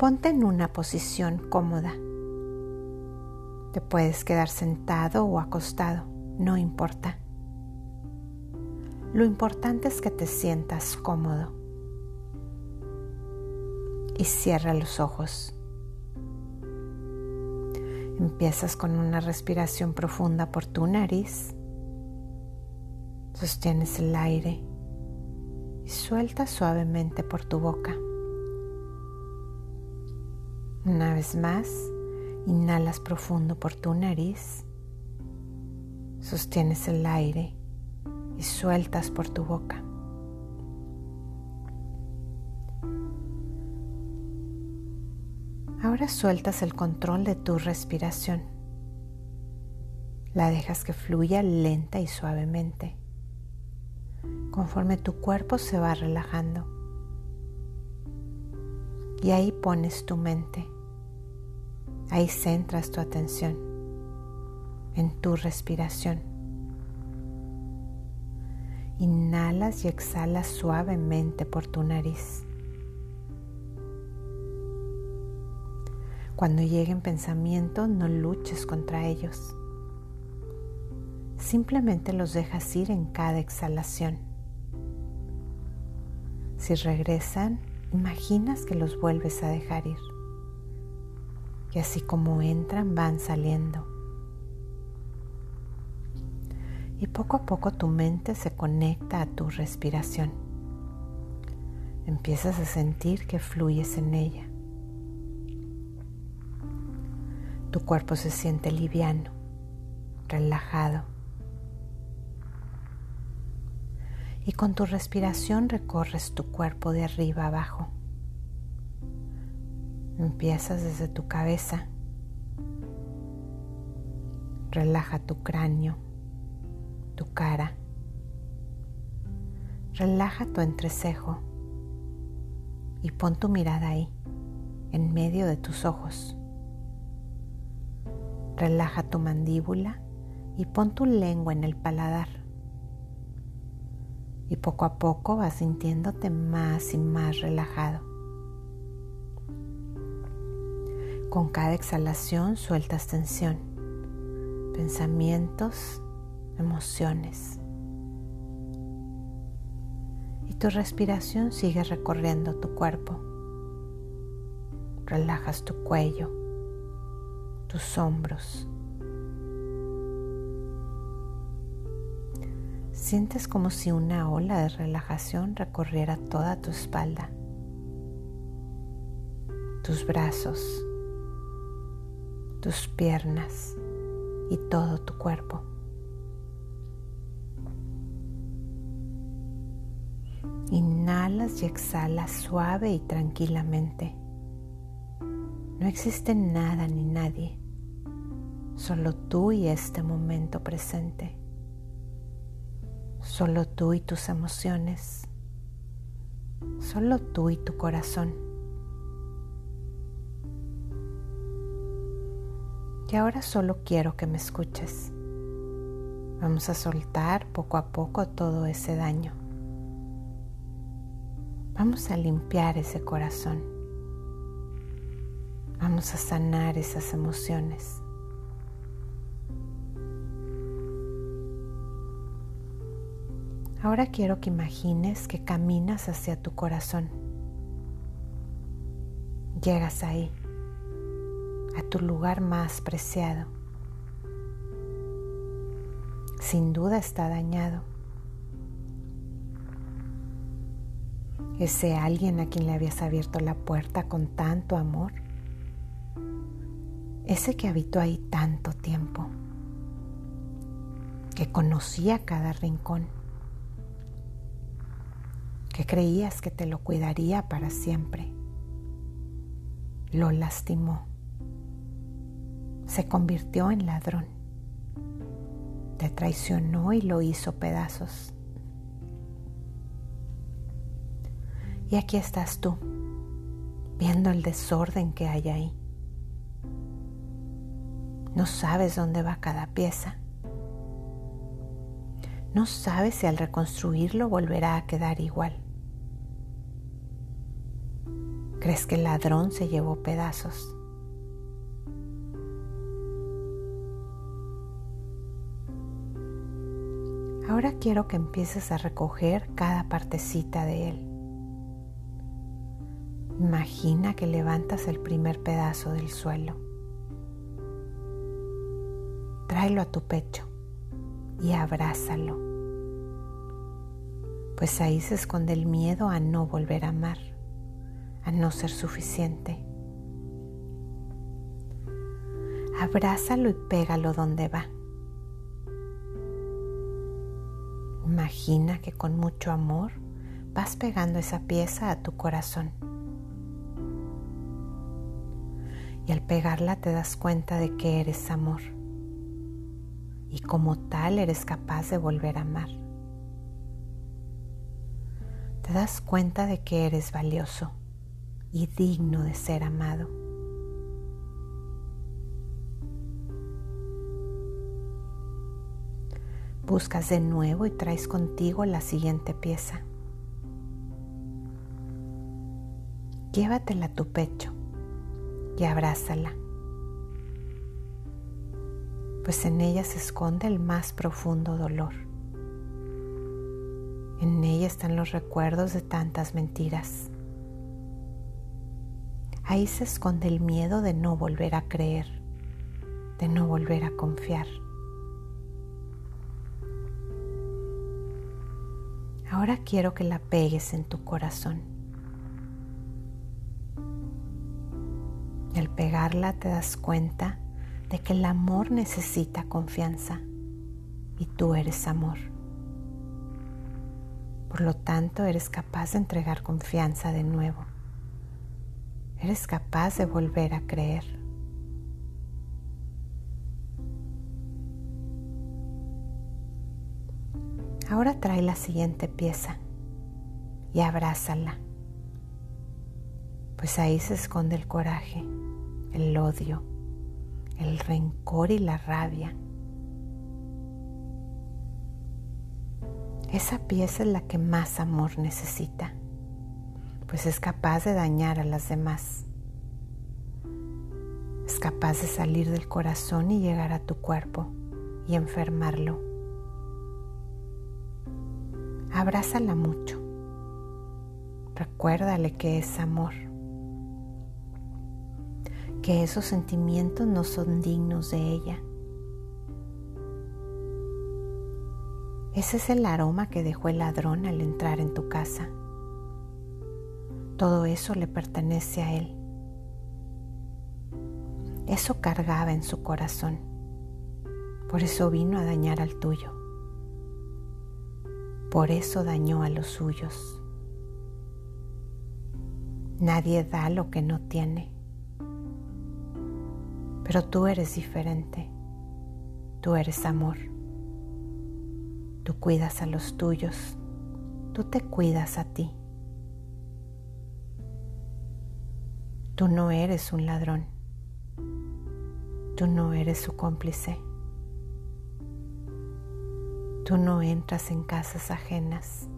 Ponte en una posición cómoda. Te puedes quedar sentado o acostado, no importa. Lo importante es que te sientas cómodo. Y cierra los ojos. Empiezas con una respiración profunda por tu nariz. Sostienes el aire y sueltas suavemente por tu boca. Una vez más, inhalas profundo por tu nariz. Sostienes el aire y sueltas por tu boca. Ahora sueltas el control de tu respiración. La dejas que fluya lenta y suavemente, conforme tu cuerpo se va relajando. Y ahí pones tu mente, ahí centras tu atención en tu respiración. Inhalas y exhalas suavemente por tu nariz. Cuando lleguen pensamientos, no luches contra ellos. Simplemente los dejas ir en cada exhalación. Si regresan, imaginas que los vuelves a dejar ir. Y así como entran, van saliendo y poco a poco tu mente se conecta a tu respiración. Empiezas a sentir que fluyes en ella. Tu cuerpo se siente liviano, relajado. Y con tu respiración recorres tu cuerpo de arriba abajo. Empiezas desde tu cabeza. Relaja tu cráneo tu cara. Relaja tu entrecejo y pon tu mirada ahí, en medio de tus ojos. Relaja tu mandíbula y pon tu lengua en el paladar. Y poco a poco vas sintiéndote más y más relajado. Con cada exhalación sueltas tensión, pensamientos emociones. Y tu respiración sigue recorriendo tu cuerpo. Relajas tu cuello, tus hombros. Sientes como si una ola de relajación recorriera toda tu espalda, tus brazos, tus piernas y todo tu cuerpo. Inhalas y exhalas suave y tranquilamente. No existe nada ni nadie, solo tú y este momento presente. Solo tú y tus emociones. Solo tú y tu corazón. Y ahora solo quiero que me escuches. Vamos a soltar poco a poco todo ese daño. Vamos a limpiar ese corazón. Vamos a sanar esas emociones. Ahora quiero que imagines que caminas hacia tu corazón. Llegas ahí, a tu lugar más preciado. Sin duda está dañado ese alguien a quien le habías abierto la puerta con tanto amor, ese que habitó ahí tanto tiempo, que conocía cada rincón, que creías que te lo cuidaría para siempre, lo lastimó, se convirtió en ladrón, te traicionó y lo hizo pedazos Y aquí estás tú, viendo el desorden que hay ahí. No sabes dónde va cada pieza. No sabes si al reconstruirlo volverá a quedar igual. Crees que el ladrón se llevó pedazos. Ahora quiero que empieces a recoger cada partecita de él. Imagina que levantas el primer pedazo del suelo. Tráelo a tu pecho y abrázalo. Pues ahí se esconde el miedo a no volver a amar, a no ser suficiente. Abrázalo y pégalo donde va. Imagina que con mucho amor vas pegando esa pieza a tu corazón. Y al pegarla te das cuenta de que eres amor. Y como tal eres capaz de volver a amar. Te das cuenta de que eres valioso y digno de ser amado. Buscas de nuevo y traes contigo la siguiente pieza. Llévatela a tu pecho y abrázala, pues en ella se esconde el más profundo dolor. En ella están los recuerdos de tantas mentiras. Ahí se esconde el miedo de no volver a creer, de no volver a confiar. Ahora quiero que la pegues en tu corazón. al pegarla te das cuenta de que el amor necesita confianza y tú eres amor. Por lo tanto, eres capaz de entregar confianza de nuevo. Eres capaz de volver a creer. Ahora trae la siguiente pieza y abrázala, pues ahí se esconde el coraje el odio, el rencor y la rabia. Esa pieza es la que más amor necesita, pues es capaz de dañar a las demás. Es capaz de salir del corazón y llegar a tu cuerpo y enfermarlo. Abrázala mucho. Recuérdale que es amor que esos sentimientos no son dignos de ella. Ese es el aroma que dejó el ladrón al entrar en tu casa. Todo eso le pertenece a él. Eso cargaba en su corazón. Por eso vino a dañar al tuyo. Por eso dañó a los suyos. Nadie da lo que no tiene. Pero tú eres diferente. Tú eres amor. Tú cuidas a los tuyos. Tú te cuidas a ti. Tú no eres un ladrón. Tú no eres su cómplice. Tú no entras en casas ajenas.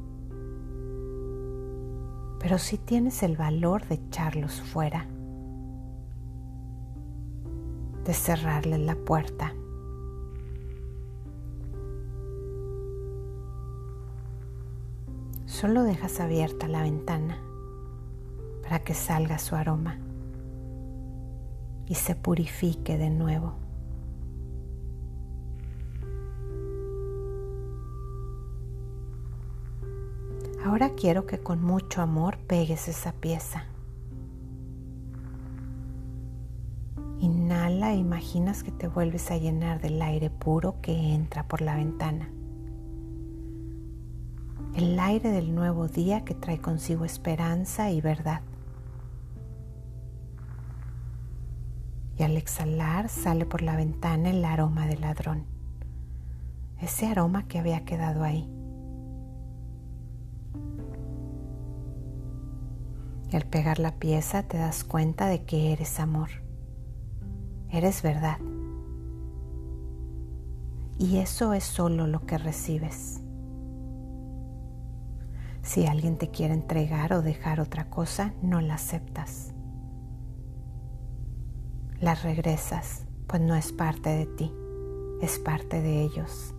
Pero sí tienes el valor de echarlos fuera de cerrarle la puerta. Solo dejas abierta la ventana para que salga su aroma y se purifique de nuevo. Ahora quiero que con mucho amor pegues esa pieza. Inhala e imaginas que te vuelves a llenar del aire puro que entra por la ventana. El aire del nuevo día que trae consigo esperanza y verdad. Y al exhalar sale por la ventana el aroma del ladrón. Ese aroma que había quedado ahí. Y al pegar la pieza te das cuenta de que eres amor eres verdad. Y eso es solo lo que recibes. Si alguien te quiere entregar o dejar otra cosa, no la aceptas. La regresas, pues no es parte de ti, es parte de ellos.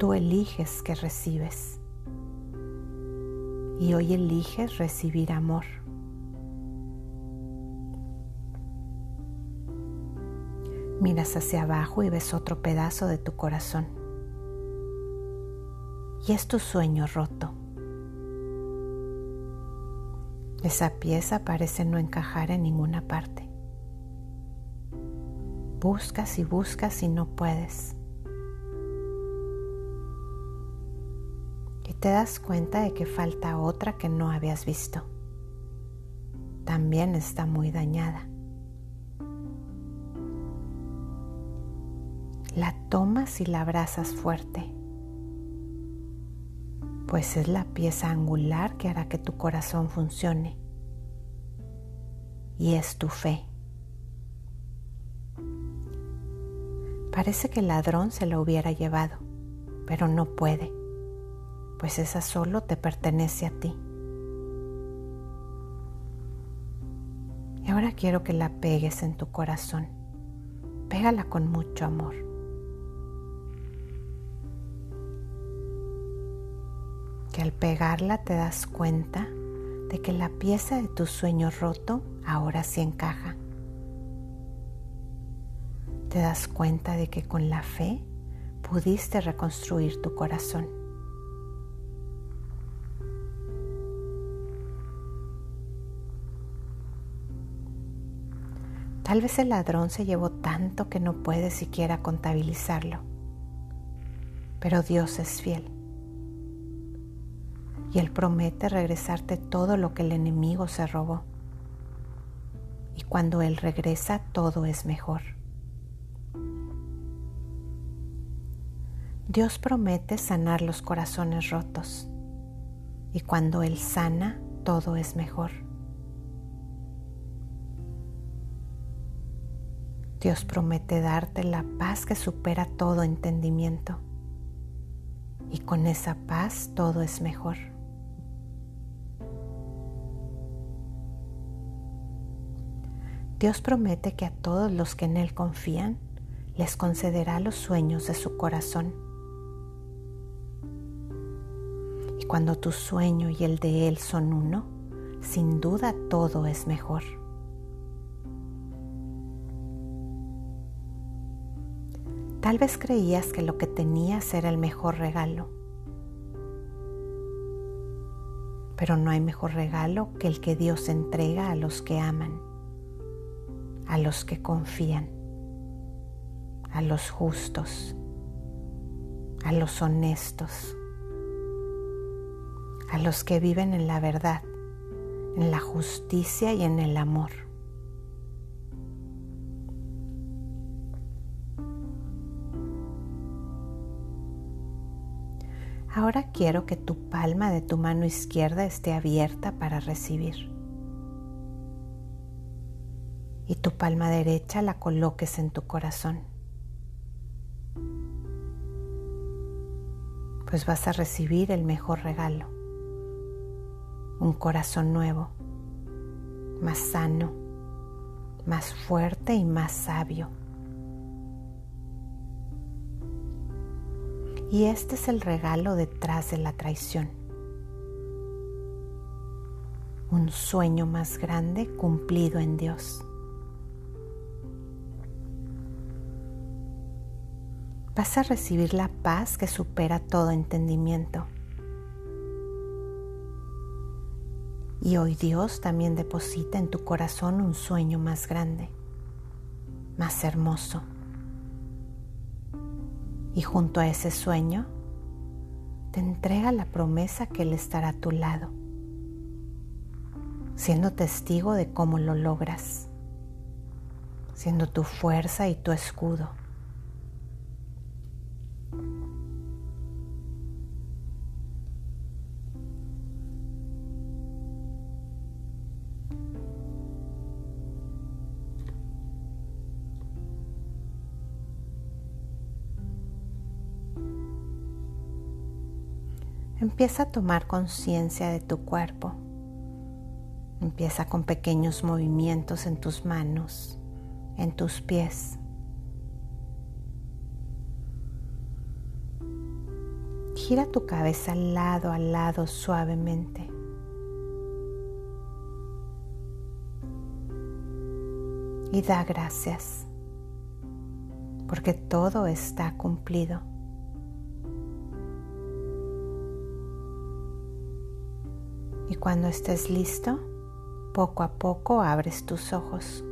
Tú eliges que recibes. Y hoy eliges recibir amor. Miras hacia abajo y ves otro pedazo de tu corazón. Y es tu sueño roto. Esa pieza parece no encajar en ninguna parte. Buscas y buscas y no puedes. te das cuenta de que falta otra que no habías visto. También está muy dañada. La tomas y la abrazas fuerte, pues es la pieza angular que hará que tu corazón funcione. Y es tu fe. Parece que el ladrón se la hubiera llevado, pero no puede pues esa solo te pertenece a ti. Y ahora quiero que la pegues en tu corazón. Pégala con mucho amor. Que al pegarla te das cuenta de que la pieza de tu sueño roto ahora sí encaja. Te das cuenta de que con la fe pudiste reconstruir tu corazón. Tal vez el ladrón se llevó tanto que no puede siquiera contabilizarlo. Pero Dios es fiel. Y Él promete regresarte todo lo que el enemigo se robó. Y cuando Él regresa, todo es mejor. Dios promete sanar los corazones rotos. Y cuando Él sana, todo es mejor. Dios promete darte la paz que supera todo entendimiento. Y con esa paz todo es mejor. Dios promete que a todos los que en Él confían les concederá los sueños de su corazón. Y cuando tu sueño y el de Él son uno, sin duda todo es mejor. Tal vez creías que lo que tenías era el mejor regalo. Pero no hay mejor regalo que el que Dios entrega a los que aman, a los que confían, a los justos, a los honestos, a los que viven en la verdad, en la justicia y en el amor. Ahora quiero que tu palma de tu mano izquierda esté abierta para recibir. Y tu palma derecha la coloques en tu corazón. Pues vas a recibir el mejor regalo. Un corazón nuevo, más sano, más fuerte y más sabio Y este es el regalo detrás de la traición. Un sueño más grande cumplido en Dios. Vas a recibir la paz que supera todo entendimiento. Y hoy Dios también deposita en tu corazón un sueño más grande, más hermoso y junto a ese sueño te entrega la promesa que Él estará a tu lado, siendo testigo de cómo lo logras, siendo tu fuerza y tu escudo. Empieza a tomar conciencia de tu cuerpo. Empieza con pequeños movimientos en tus manos, en tus pies. Gira tu cabeza lado a lado suavemente. Y da gracias, porque todo está cumplido. Cuando estés listo, poco a poco abres tus ojos.